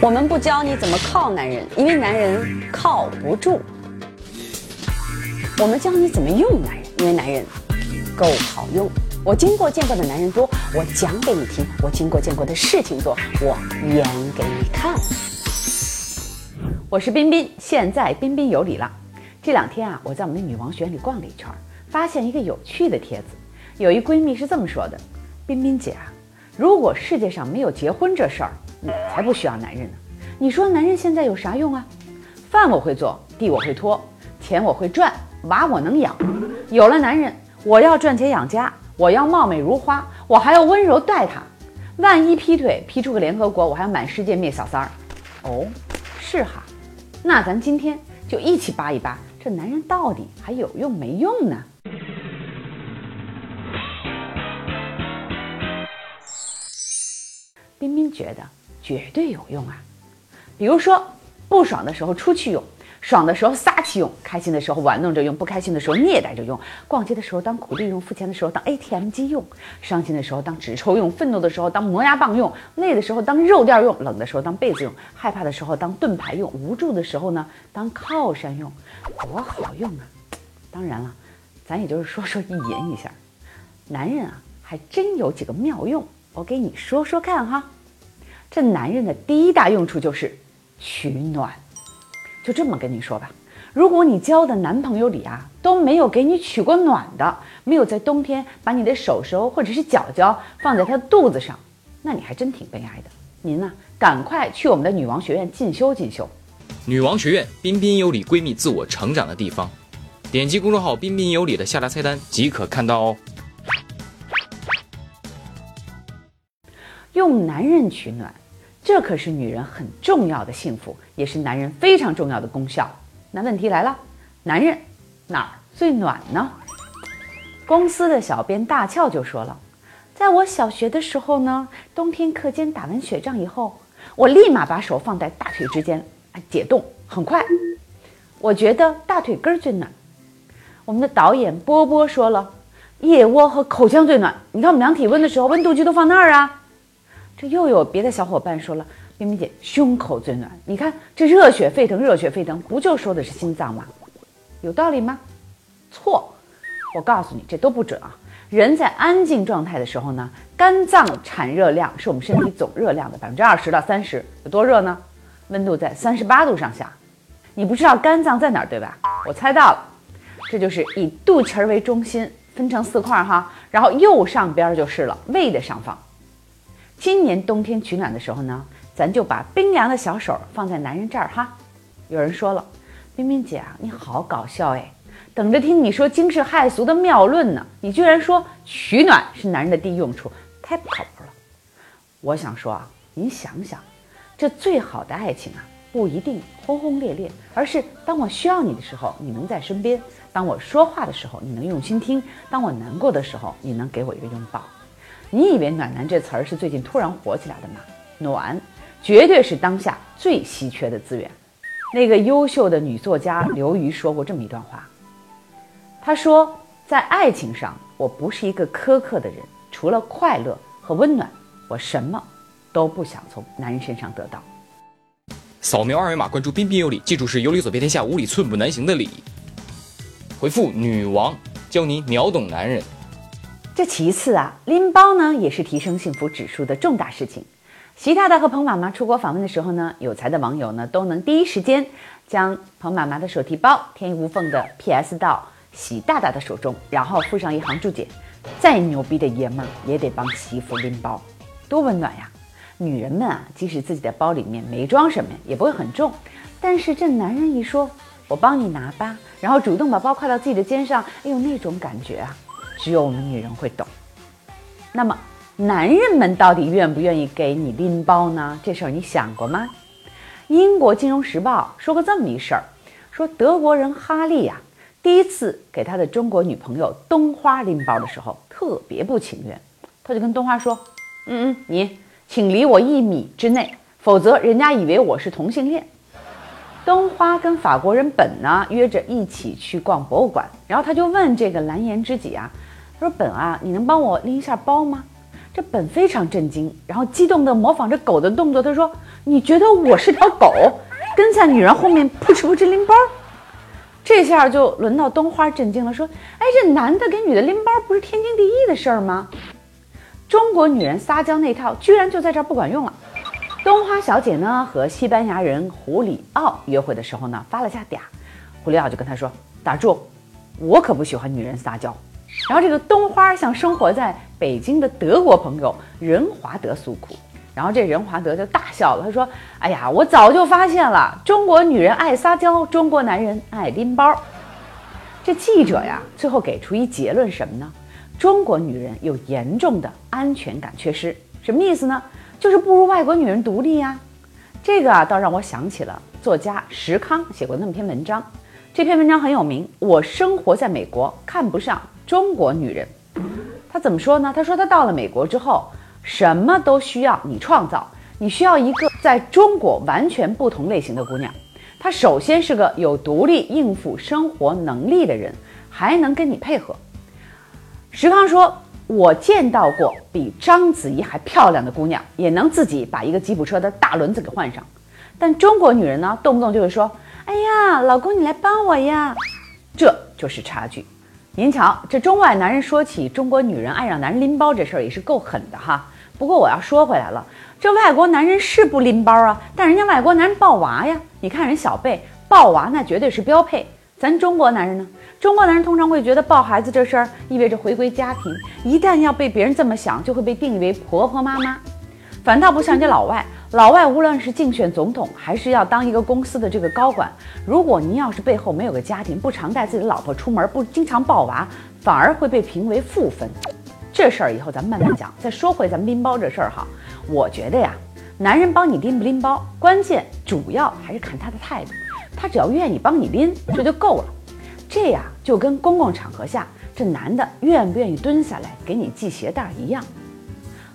我们不教你怎么靠男人，因为男人靠不住。我们教你怎么用男人，因为男人够好用。我经过见过的男人多，我讲给你听；我经过见过的事情多，我演给你看。我是彬彬，现在彬彬有礼了。这两天啊，我在我们的女王学院里逛了一圈，发现一个有趣的帖子。有一闺蜜是这么说的：“彬彬姐啊，如果世界上没有结婚这事儿。”我才不需要男人呢！你说男人现在有啥用啊？饭我会做，地我会拖，钱我会赚，娃我能养。有了男人，我要赚钱养家，我要貌美如花，我还要温柔待他。万一劈腿劈出个联合国，我还要满世界灭小三儿。哦，是哈，那咱今天就一起扒一扒，这男人到底还有用没用呢？彬彬觉得。绝对有用啊！比如说，不爽的时候出去用，爽的时候撒气用，开心的时候玩弄着用，不开心的时候虐待着用，逛街的时候当苦力用，付钱的时候当 ATM 机用，伤心的时候当纸抽用，愤怒的时候当磨牙棒用，累的时候当肉垫用，冷的时候当被子用，害怕的时候当盾牌用，无助的时候呢当靠山用，多好用啊！当然了，咱也就是说说意淫一下，男人啊还真有几个妙用，我给你说说看哈。这男人的第一大用处就是取暖，就这么跟你说吧，如果你交的男朋友里啊都没有给你取过暖的，没有在冬天把你的手手或者是脚脚放在他的肚子上，那你还真挺悲哀的。您呢，赶快去我们的女王学院进修进修。女王学院，彬彬有礼闺蜜自我成长的地方，点击公众号“彬彬有礼”的下拉菜单即可看到哦。用男人取暖，这可是女人很重要的幸福，也是男人非常重要的功效。那问题来了，男人哪儿最暖呢？公司的小编大俏就说了，在我小学的时候呢，冬天课间打完雪仗以后，我立马把手放在大腿之间，解冻很快，我觉得大腿根儿最暖。我们的导演波波说了，腋窝和口腔最暖。你看我们量体温的时候，温度计都放那儿啊。这又有别的小伙伴说了，冰冰姐胸口最暖。你看这热血沸腾，热血沸腾，不就说的是心脏吗？有道理吗？错，我告诉你，这都不准啊。人在安静状态的时候呢，肝脏产热量是我们身体总热量的百分之二十到三十，有多热呢？温度在三十八度上下。你不知道肝脏在哪儿对吧？我猜到了，这就是以肚脐儿为中心，分成四块哈，然后右上边就是了，胃的上方。今年冬天取暖的时候呢，咱就把冰凉的小手放在男人这儿哈。有人说了，冰冰姐啊，你好搞笑哎，等着听你说惊世骇俗的妙论呢，你居然说取暖是男人的第一用处，太不靠谱了。我想说啊，您想想，这最好的爱情啊，不一定轰轰烈烈，而是当我需要你的时候，你能在身边；当我说话的时候，你能用心听；当我难过的时候，你能给我一个拥抱。你以为“暖男”这词儿是最近突然火起来的吗？暖，绝对是当下最稀缺的资源。那个优秀的女作家刘瑜说过这么一段话，她说：“在爱情上，我不是一个苛刻的人，除了快乐和温暖，我什么都不想从男人身上得到。”扫描二维码关注彬彬有礼，记住是有理走遍天下，无理寸步难行的理。回复“女王”，教你秒懂男人。这其次啊，拎包呢也是提升幸福指数的重大事情。习大大和彭妈妈出国访问的时候呢，有才的网友呢都能第一时间将彭妈妈的手提包天衣无缝的 PS 到习大大的手中，然后附上一行注解：再牛逼的爷们儿也得帮媳妇拎包，多温暖呀！女人们啊，即使自己的包里面没装什么，也不会很重，但是这男人一说“我帮你拿吧”，然后主动把包挎到自己的肩上，哎呦，那种感觉啊！只有我们女人会懂。那么，男人们到底愿不愿意给你拎包呢？这事儿你想过吗？英国金融时报说过这么一事儿，说德国人哈利呀，第一次给他的中国女朋友冬花拎包的时候，特别不情愿。他就跟冬花说：“嗯嗯，你请离我一米之内，否则人家以为我是同性恋。”冬花跟法国人本呢约着一起去逛博物馆，然后他就问这个蓝颜知己啊。他说：“本啊，你能帮我拎一下包吗？”这本非常震惊，然后激动地模仿着狗的动作，他说：“你觉得我是条狗，跟在女人后面扑哧扑哧拎包？”这下就轮到冬花震惊了，说：“哎，这男的给女的拎包不是天经地义的事儿吗？中国女人撒娇那套居然就在这儿不管用了。”冬花小姐呢和西班牙人胡里奥约会的时候呢发了下嗲，胡里奥就跟他说：“打住，我可不喜欢女人撒娇。”然后这个冬花向生活在北京的德国朋友任华德诉苦，然后这任华德就大笑了，他说：“哎呀，我早就发现了，中国女人爱撒娇，中国男人爱拎包。”这记者呀，最后给出一结论什么呢？中国女人有严重的安全感缺失，什么意思呢？就是不如外国女人独立呀。这个啊，倒让我想起了作家石康写过那么篇文章，这篇文章很有名。我生活在美国，看不上。中国女人，她怎么说呢？她说她到了美国之后，什么都需要你创造，你需要一个在中国完全不同类型的姑娘。她首先是个有独立应付生活能力的人，还能跟你配合。石康说：“我见到过比章子怡还漂亮的姑娘，也能自己把一个吉普车的大轮子给换上。但中国女人呢，动不动就会说：‘哎呀，老公，你来帮我呀。’这就是差距。”您瞧，这中外男人说起中国女人爱让男人拎包这事儿也是够狠的哈。不过我要说回来了，这外国男人是不拎包啊，但人家外国男人抱娃呀。你看人小贝抱娃，那绝对是标配。咱中国男人呢？中国男人通常会觉得抱孩子这事儿意味着回归家庭，一旦要被别人这么想，就会被定义为婆婆妈妈。反倒不像人家老外。老外无论是竞选总统，还是要当一个公司的这个高管，如果您要是背后没有个家庭，不常带自己的老婆出门，不经常抱娃，反而会被评为负分。这事儿以后咱们慢慢讲。再说回咱们拎包这事儿哈，我觉得呀，男人帮你拎不拎包，关键主要还是看他的态度。他只要愿意帮你拎，这就够了。这呀，就跟公共场合下这男的愿不愿意蹲下来给你系鞋带一样。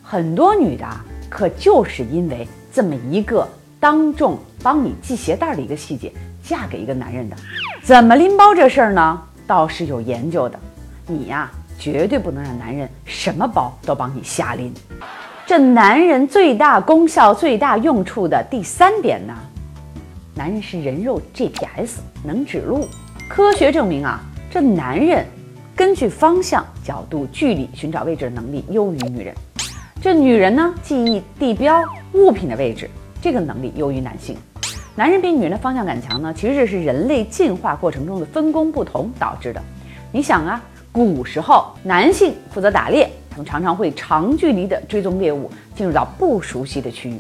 很多女的可就是因为。这么一个当众帮你系鞋带的一个细节，嫁给一个男人的，怎么拎包这事儿呢？倒是有研究的。你呀，绝对不能让男人什么包都帮你瞎拎。这男人最大功效、最大用处的第三点呢，男人是人肉 GPS，能指路。科学证明啊，这男人根据方向、角度、距离寻找位置的能力优于女人。这女人呢，记忆地标物品的位置，这个能力优于男性。男人比女人的方向感强呢，其实这是人类进化过程中的分工不同导致的。你想啊，古时候男性负责打猎，他们常常会长距离的追踪猎物，进入到不熟悉的区域，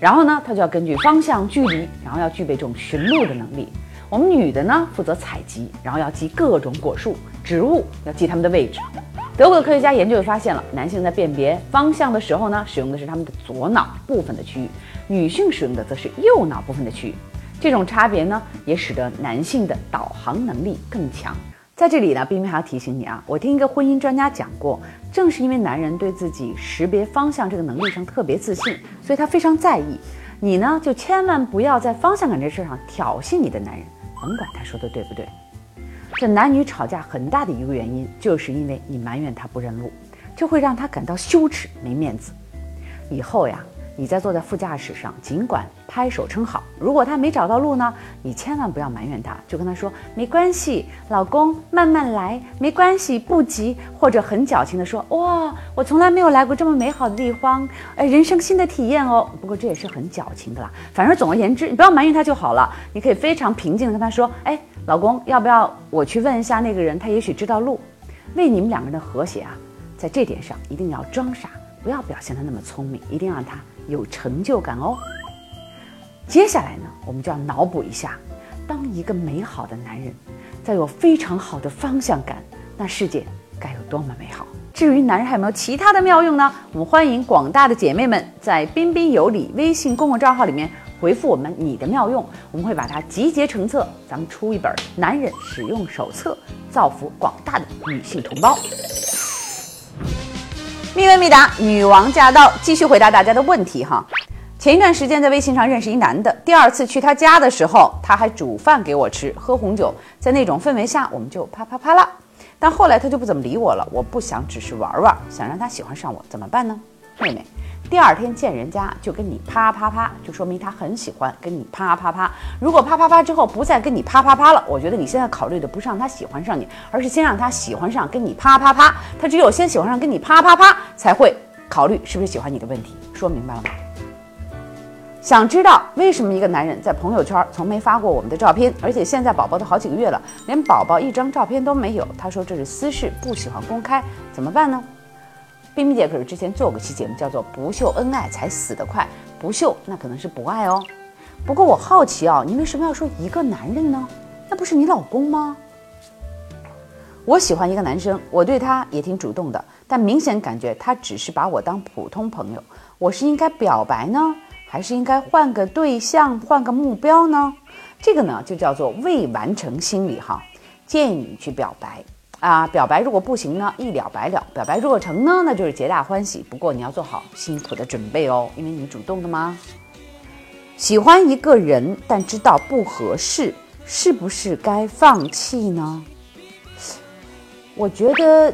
然后呢，他就要根据方向、距离，然后要具备这种寻路的能力。我们女的呢，负责采集，然后要记各种果树、植物，要记它们的位置。德国的科学家研究发现了，男性在辨别方向的时候呢，使用的是他们的左脑部分的区域，女性使用的则是右脑部分的区域。这种差别呢，也使得男性的导航能力更强。在这里呢，冰冰还要提醒你啊，我听一个婚姻专家讲过，正是因为男人对自己识别方向这个能力上特别自信，所以他非常在意。你呢，就千万不要在方向感这事儿上挑衅你的男人，甭管他说的对不对。这男女吵架很大的一个原因，就是因为你埋怨他不认路，这会让他感到羞耻、没面子。以后呀。你在坐在副驾驶上，尽管拍手称好。如果他没找到路呢，你千万不要埋怨他，就跟他说没关系，老公慢慢来，没关系，不急。或者很矫情的说哇，我从来没有来过这么美好的地方，哎，人生新的体验哦。不过这也是很矫情的啦。反正总而言之，你不要埋怨他就好了。你可以非常平静的跟他说，哎，老公，要不要我去问一下那个人？他也许知道路。为你们两个人的和谐啊，在这点上一定要装傻，不要表现的那么聪明，一定让他。有成就感哦。接下来呢，我们就要脑补一下，当一个美好的男人，在有非常好的方向感，那世界该有多么美好。至于男人还有没有其他的妙用呢？我们欢迎广大的姐妹们在“彬彬有礼”微信公共账号里面回复我们你的妙用，我们会把它集结成册，咱们出一本男人使用手册，造福广大的女性同胞。密问密答，女王驾到！继续回答大家的问题哈。前一段时间在微信上认识一男的，第二次去他家的时候，他还煮饭给我吃，喝红酒，在那种氛围下，我们就啪啪啪了。但后来他就不怎么理我了。我不想只是玩玩，想让他喜欢上我，怎么办呢？妹妹。第二天见人家就跟你啪啪啪，就说明他很喜欢跟你啪啪啪。如果啪啪啪之后不再跟你啪啪啪了，我觉得你现在考虑的不是让他喜欢上你，而是先让他喜欢上跟你啪啪啪。他只有先喜欢上跟你啪啪啪，才会考虑是不是喜欢你的问题。说明白了吗？想知道为什么一个男人在朋友圈从没发过我们的照片，而且现在宝宝都好几个月了，连宝宝一张照片都没有？他说这是私事，不喜欢公开，怎么办呢？冰冰姐可是之前做过一期节目，叫做“不秀恩爱才死得快”，不秀那可能是不爱哦。不过我好奇啊，你为什么要说一个男人呢？那不是你老公吗？我喜欢一个男生，我对他也挺主动的，但明显感觉他只是把我当普通朋友。我是应该表白呢，还是应该换个对象、换个目标呢？这个呢就叫做未完成心理哈，建议你去表白。啊，表白如果不行呢，一了百了；表白如果成呢，那就是皆大欢喜。不过你要做好辛苦的准备哦，因为你主动的吗？喜欢一个人，但知道不合适，是不是该放弃呢？我觉得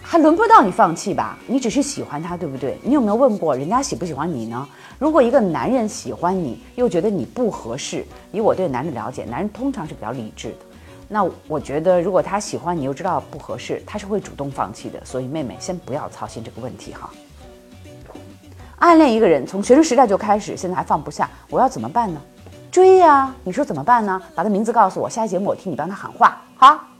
还轮不到你放弃吧，你只是喜欢他，对不对？你有没有问过人家喜不喜欢你呢？如果一个男人喜欢你，又觉得你不合适，以我对男人了解，男人通常是比较理智的。那我觉得，如果他喜欢你又知道不合适，他是会主动放弃的。所以妹妹先不要操心这个问题哈。暗恋一个人从学生时代就开始，现在还放不下，我要怎么办呢？追呀！你说怎么办呢？把他名字告诉我，下一节目我替你帮他喊话。好。